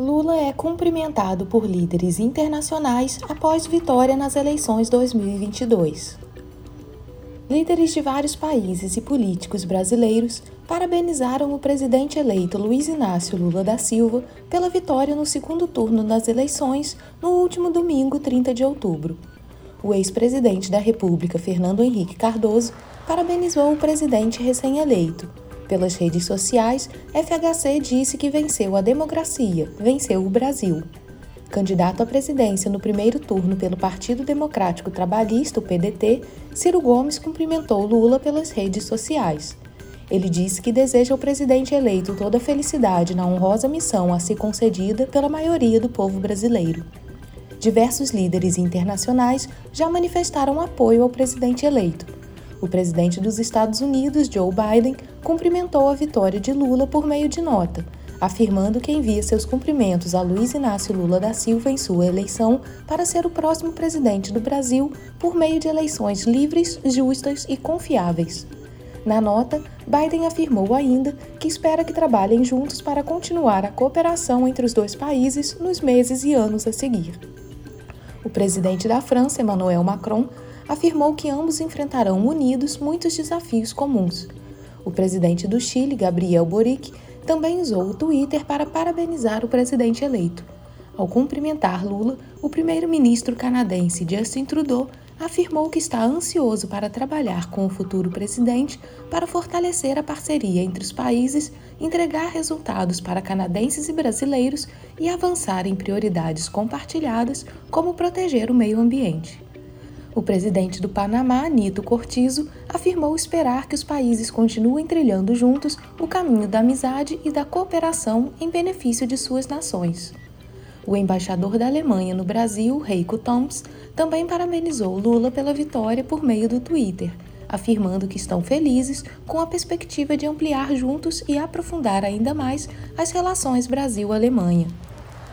Lula é cumprimentado por líderes internacionais após vitória nas eleições 2022. Líderes de vários países e políticos brasileiros parabenizaram o presidente eleito Luiz Inácio Lula da Silva pela vitória no segundo turno das eleições no último domingo, 30 de outubro. O ex-presidente da República, Fernando Henrique Cardoso, parabenizou o presidente recém-eleito pelas redes sociais, FHC disse que venceu a democracia, venceu o Brasil. Candidato à presidência no primeiro turno pelo Partido Democrático Trabalhista, o PDT, Ciro Gomes cumprimentou Lula pelas redes sociais. Ele disse que deseja ao presidente eleito toda a felicidade na honrosa missão a ser concedida pela maioria do povo brasileiro. Diversos líderes internacionais já manifestaram apoio ao presidente eleito o presidente dos Estados Unidos, Joe Biden, cumprimentou a vitória de Lula por meio de nota, afirmando que envia seus cumprimentos a Luiz Inácio Lula da Silva em sua eleição para ser o próximo presidente do Brasil por meio de eleições livres, justas e confiáveis. Na nota, Biden afirmou ainda que espera que trabalhem juntos para continuar a cooperação entre os dois países nos meses e anos a seguir. O presidente da França, Emmanuel Macron, afirmou que ambos enfrentarão unidos muitos desafios comuns. O presidente do Chile, Gabriel Boric, também usou o Twitter para parabenizar o presidente eleito. Ao cumprimentar Lula, o primeiro-ministro canadense Justin Trudeau afirmou que está ansioso para trabalhar com o futuro presidente para fortalecer a parceria entre os países, entregar resultados para canadenses e brasileiros e avançar em prioridades compartilhadas, como proteger o meio ambiente. O presidente do Panamá, Nito Cortizo, afirmou esperar que os países continuem trilhando juntos o caminho da amizade e da cooperação em benefício de suas nações. O embaixador da Alemanha no Brasil, Heiko Toms, também parabenizou Lula pela vitória por meio do Twitter, afirmando que estão felizes com a perspectiva de ampliar juntos e aprofundar ainda mais as relações Brasil-Alemanha.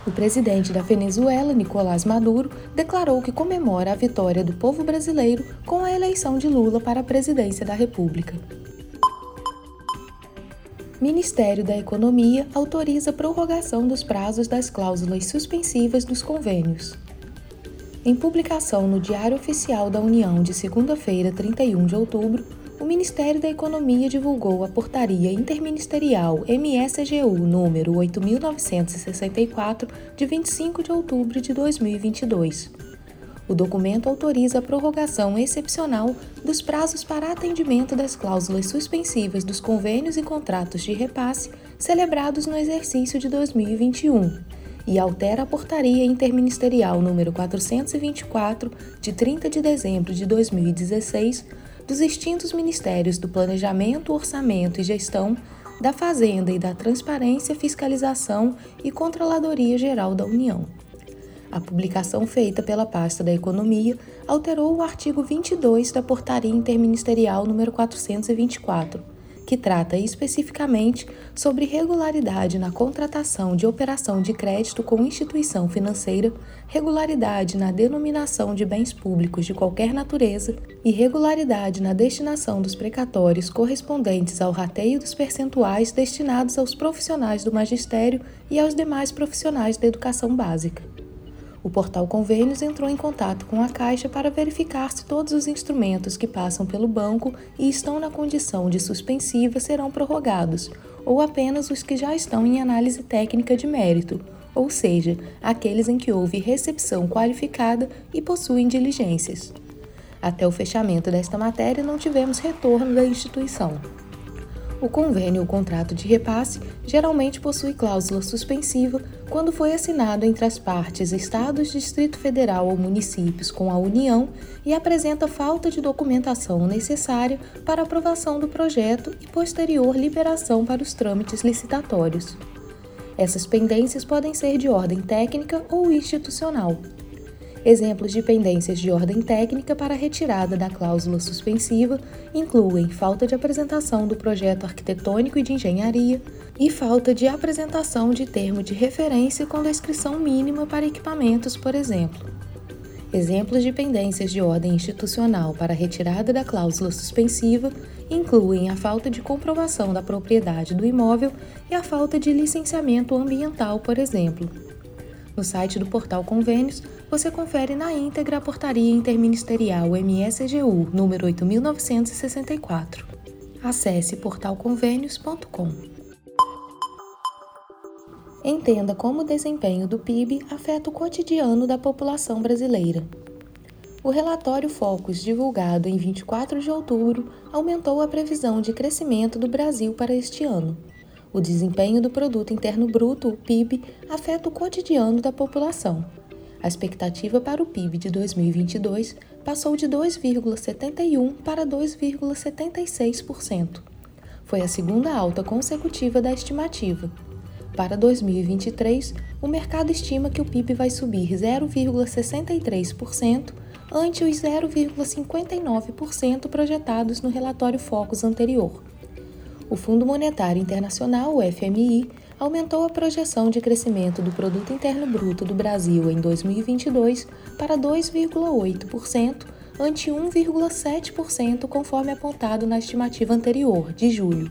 O presidente da Venezuela, Nicolás Maduro, declarou que comemora a vitória do povo brasileiro com a eleição de Lula para a presidência da República. Ministério da Economia autoriza prorrogação dos prazos das cláusulas suspensivas dos convênios. Em publicação no Diário Oficial da União de segunda-feira, 31 de outubro, o Ministério da Economia divulgou a Portaria Interministerial MSGU número 8964 de 25 de outubro de 2022. O documento autoriza a prorrogação excepcional dos prazos para atendimento das cláusulas suspensivas dos convênios e contratos de repasse celebrados no exercício de 2021 e altera a Portaria Interministerial número 424 de 30 de dezembro de 2016 dos extintos ministérios do Planejamento, Orçamento e Gestão, da Fazenda e da Transparência, Fiscalização e Controladoria Geral da União. A publicação feita pela pasta da Economia alterou o artigo 22 da Portaria Interministerial número 424 que trata especificamente sobre regularidade na contratação de operação de crédito com instituição financeira, regularidade na denominação de bens públicos de qualquer natureza e regularidade na destinação dos precatórios correspondentes ao rateio dos percentuais destinados aos profissionais do magistério e aos demais profissionais da educação básica. O portal Convênios entrou em contato com a Caixa para verificar se todos os instrumentos que passam pelo banco e estão na condição de suspensiva serão prorrogados, ou apenas os que já estão em análise técnica de mérito, ou seja, aqueles em que houve recepção qualificada e possuem diligências. Até o fechamento desta matéria, não tivemos retorno da instituição. O convênio ou contrato de repasse geralmente possui cláusula suspensiva quando foi assinado entre as partes Estados, Distrito Federal ou municípios com a União e apresenta falta de documentação necessária para aprovação do projeto e posterior liberação para os trâmites licitatórios. Essas pendências podem ser de ordem técnica ou institucional. Exemplos de pendências de ordem técnica para retirada da cláusula suspensiva incluem falta de apresentação do projeto arquitetônico e de engenharia e falta de apresentação de termo de referência com descrição mínima para equipamentos, por exemplo. Exemplos de pendências de ordem institucional para retirada da cláusula suspensiva incluem a falta de comprovação da propriedade do imóvel e a falta de licenciamento ambiental, por exemplo. No site do Portal Convênios, você confere na íntegra a portaria interministerial MSGU número 8964. Acesse portalconvênios.com. Entenda como o desempenho do PIB afeta o cotidiano da população brasileira. O relatório Focus, divulgado em 24 de outubro, aumentou a previsão de crescimento do Brasil para este ano. O desempenho do Produto Interno Bruto, o PIB, afeta o cotidiano da população. A expectativa para o PIB de 2022 passou de 2,71% para 2,76%. Foi a segunda alta consecutiva da estimativa. Para 2023, o mercado estima que o PIB vai subir 0,63%, ante os 0,59% projetados no relatório Focus anterior. O Fundo Monetário Internacional, o FMI, aumentou a projeção de crescimento do Produto Interno Bruto do Brasil em 2022 para 2,8%, ante 1,7% conforme apontado na estimativa anterior, de julho.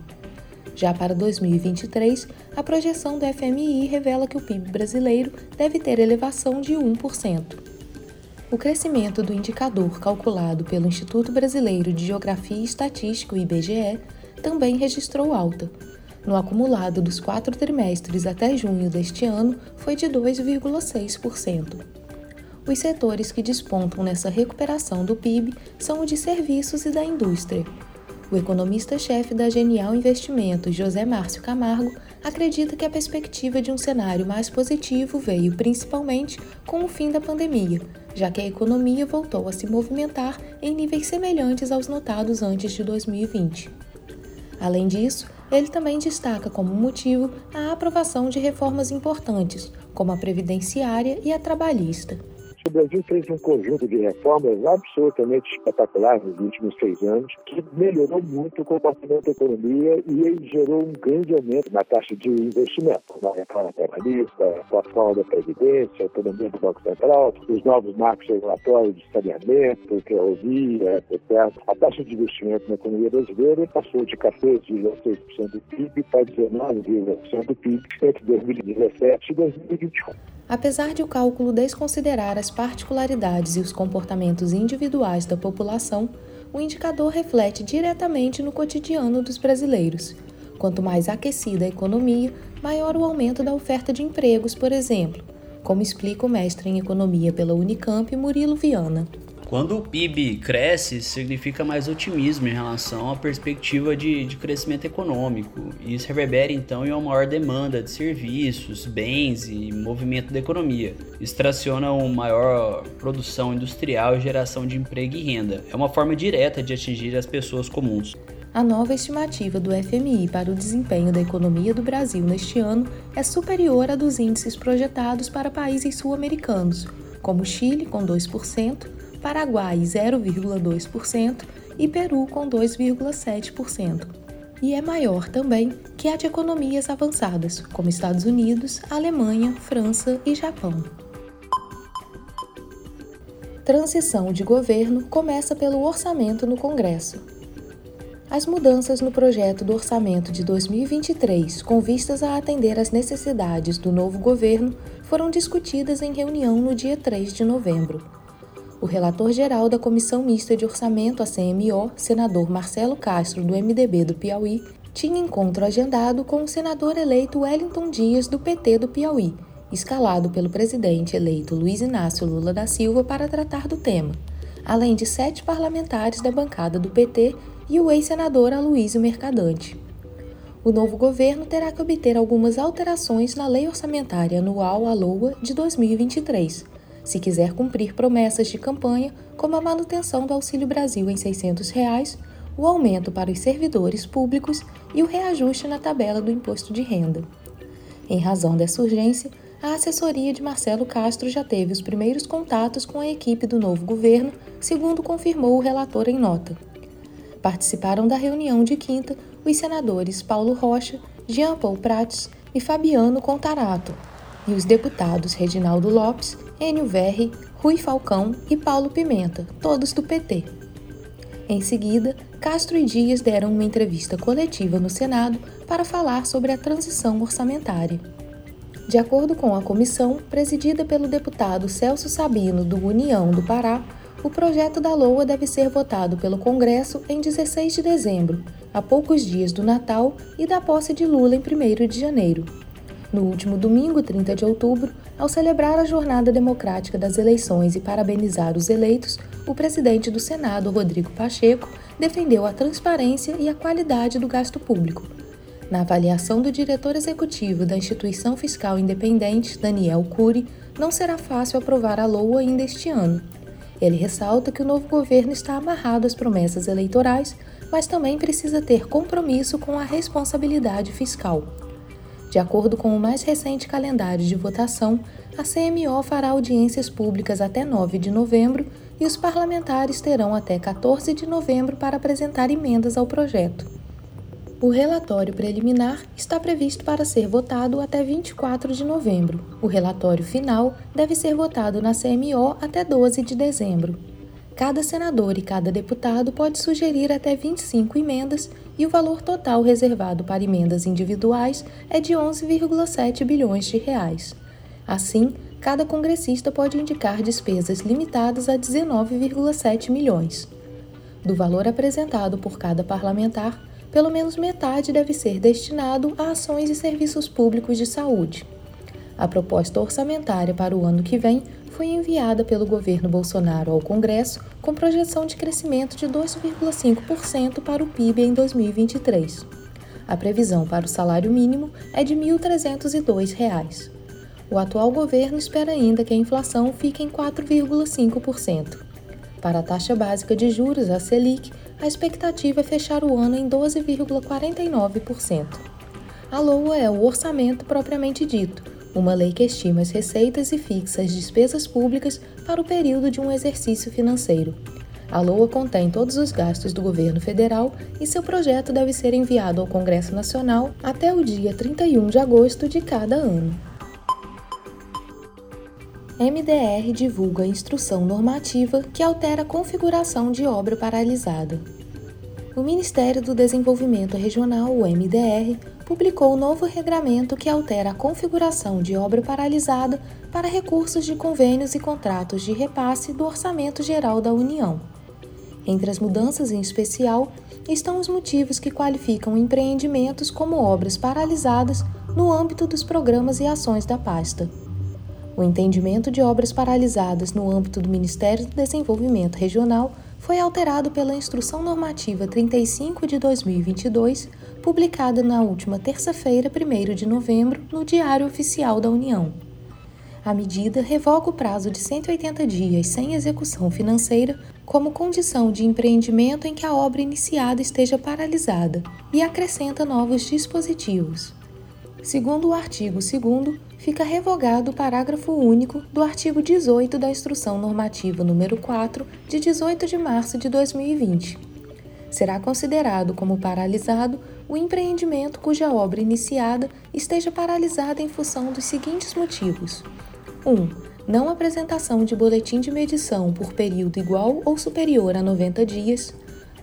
Já para 2023, a projeção do FMI revela que o PIB brasileiro deve ter elevação de 1%. O crescimento do indicador calculado pelo Instituto Brasileiro de Geografia e Estatística, IBGE, também registrou alta. No acumulado dos quatro trimestres até junho deste ano, foi de 2,6%. Os setores que despontam nessa recuperação do PIB são o de serviços e da indústria. O economista-chefe da Genial Investimentos, José Márcio Camargo, acredita que a perspectiva de um cenário mais positivo veio principalmente com o fim da pandemia, já que a economia voltou a se movimentar em níveis semelhantes aos notados antes de 2020. Além disso, ele também destaca como motivo a aprovação de reformas importantes, como a previdenciária e a trabalhista. O Brasil fez um conjunto de reformas absolutamente espetaculares nos últimos seis anos, que melhorou muito o comportamento da economia e gerou um grande aumento na taxa de investimento. A reforma trabalhista, a reforma da Previdência, a autonomia do Banco Central, os novos marcos regulatórios de saneamento, ferrovia, etc. A taxa de investimento na economia brasileira passou de 14,6% do PIB para 19,1% do PIB entre 2017 e 2021. Apesar de o cálculo desconsiderar as particularidades e os comportamentos individuais da população, o indicador reflete diretamente no cotidiano dos brasileiros. Quanto mais aquecida a economia, maior o aumento da oferta de empregos, por exemplo, como explica o mestre em economia pela Unicamp, Murilo Viana. Quando o PIB cresce, significa mais otimismo em relação à perspectiva de, de crescimento econômico. Isso reverbera então em uma maior demanda de serviços, bens e movimento da economia. Isso traciona uma maior produção industrial e geração de emprego e renda. É uma forma direta de atingir as pessoas comuns. A nova estimativa do FMI para o desempenho da economia do Brasil neste ano é superior à dos índices projetados para países sul-americanos, como Chile, com 2%, Paraguai 0,2% e Peru com 2,7%. E é maior também que a de economias avançadas, como Estados Unidos, Alemanha, França e Japão. Transição de governo começa pelo orçamento no Congresso. As mudanças no projeto do orçamento de 2023, com vistas a atender às necessidades do novo governo, foram discutidas em reunião no dia 3 de novembro. O relator-geral da Comissão Mista de Orçamento, a CMO, senador Marcelo Castro, do MDB do Piauí, tinha encontro agendado com o senador eleito Wellington Dias, do PT do Piauí, escalado pelo presidente eleito Luiz Inácio Lula da Silva para tratar do tema, além de sete parlamentares da bancada do PT e o ex-senador Aloysio Mercadante. O novo governo terá que obter algumas alterações na Lei Orçamentária Anual ALOA de 2023 se quiser cumprir promessas de campanha, como a manutenção do Auxílio Brasil em 600 reais, o aumento para os servidores públicos e o reajuste na tabela do imposto de renda. Em razão dessa urgência, a assessoria de Marcelo Castro já teve os primeiros contatos com a equipe do novo governo, segundo confirmou o relator em nota. Participaram da reunião de quinta os senadores Paulo Rocha, Jean Paul Prats e Fabiano Contarato, e os deputados Reginaldo Lopes, Enio Verri, Rui Falcão e Paulo Pimenta, todos do PT. Em seguida, Castro e Dias deram uma entrevista coletiva no Senado para falar sobre a transição orçamentária. De acordo com a comissão, presidida pelo deputado Celso Sabino, do União do Pará, o projeto da LOA deve ser votado pelo Congresso em 16 de dezembro, a poucos dias do Natal e da posse de Lula em 1 de janeiro. No último domingo, 30 de outubro, ao celebrar a Jornada Democrática das Eleições e parabenizar os eleitos, o presidente do Senado, Rodrigo Pacheco, defendeu a transparência e a qualidade do gasto público. Na avaliação do diretor executivo da Instituição Fiscal Independente, Daniel Cury, não será fácil aprovar a LOA ainda este ano. Ele ressalta que o novo governo está amarrado às promessas eleitorais, mas também precisa ter compromisso com a responsabilidade fiscal. De acordo com o mais recente calendário de votação, a CMO fará audiências públicas até 9 de novembro e os parlamentares terão até 14 de novembro para apresentar emendas ao projeto. O relatório preliminar está previsto para ser votado até 24 de novembro. O relatório final deve ser votado na CMO até 12 de dezembro. Cada senador e cada deputado pode sugerir até 25 emendas e o valor total reservado para emendas individuais é de 11,7 bilhões de reais. Assim, cada congressista pode indicar despesas limitadas a 19,7 milhões. Do valor apresentado por cada parlamentar, pelo menos metade deve ser destinado a ações e serviços públicos de saúde. A proposta orçamentária para o ano que vem foi enviada pelo governo Bolsonaro ao Congresso com projeção de crescimento de 2,5% para o PIB em 2023. A previsão para o salário mínimo é de R$ 1.302. O atual governo espera ainda que a inflação fique em 4,5%. Para a taxa básica de juros, a Selic, a expectativa é fechar o ano em 12,49%. A LOA é o orçamento propriamente dito, uma lei que estima as receitas e fixa as despesas públicas para o período de um exercício financeiro. A LOA contém todos os gastos do governo federal e seu projeto deve ser enviado ao Congresso Nacional até o dia 31 de agosto de cada ano. MDR divulga instrução normativa que altera a configuração de obra paralisada. O Ministério do Desenvolvimento Regional, o MDR, publicou o novo regramento que altera a configuração de obra paralisada para recursos de convênios e contratos de repasse do Orçamento Geral da União. Entre as mudanças em especial estão os motivos que qualificam empreendimentos como obras paralisadas no âmbito dos programas e ações da pasta. O entendimento de obras paralisadas no âmbito do Ministério do Desenvolvimento Regional foi alterado pela Instrução Normativa 35 de 2022, publicada na última terça-feira, 1 de novembro, no Diário Oficial da União. A medida revoga o prazo de 180 dias sem execução financeira como condição de empreendimento em que a obra iniciada esteja paralisada e acrescenta novos dispositivos. Segundo o artigo 2 fica revogado o parágrafo único do artigo 18 da Instrução Normativa número 4, de 18 de março de 2020. Será considerado como paralisado o empreendimento cuja obra iniciada esteja paralisada em função dos seguintes motivos: 1. Não apresentação de boletim de medição por período igual ou superior a 90 dias.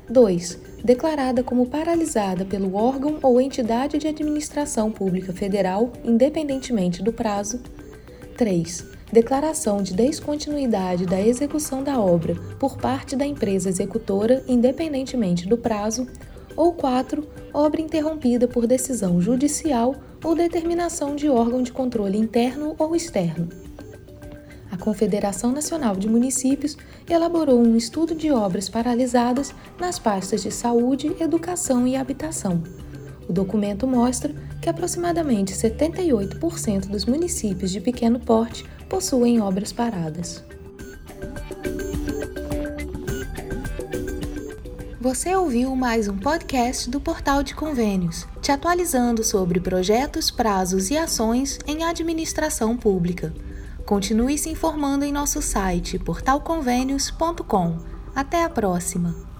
2. Declarada como paralisada pelo órgão ou entidade de administração pública federal, independentemente do prazo. 3. Declaração de descontinuidade da execução da obra por parte da empresa executora, independentemente do prazo. Ou 4. Obra interrompida por decisão judicial ou determinação de órgão de controle interno ou externo a Confederação Nacional de Municípios elaborou um estudo de obras paralisadas nas pastas de saúde, educação e habitação. O documento mostra que aproximadamente 78% dos municípios de pequeno porte possuem obras paradas. Você ouviu mais um podcast do Portal de Convênios, te atualizando sobre projetos, prazos e ações em administração pública. Continue se informando em nosso site portalconvênios.com. Até a próxima!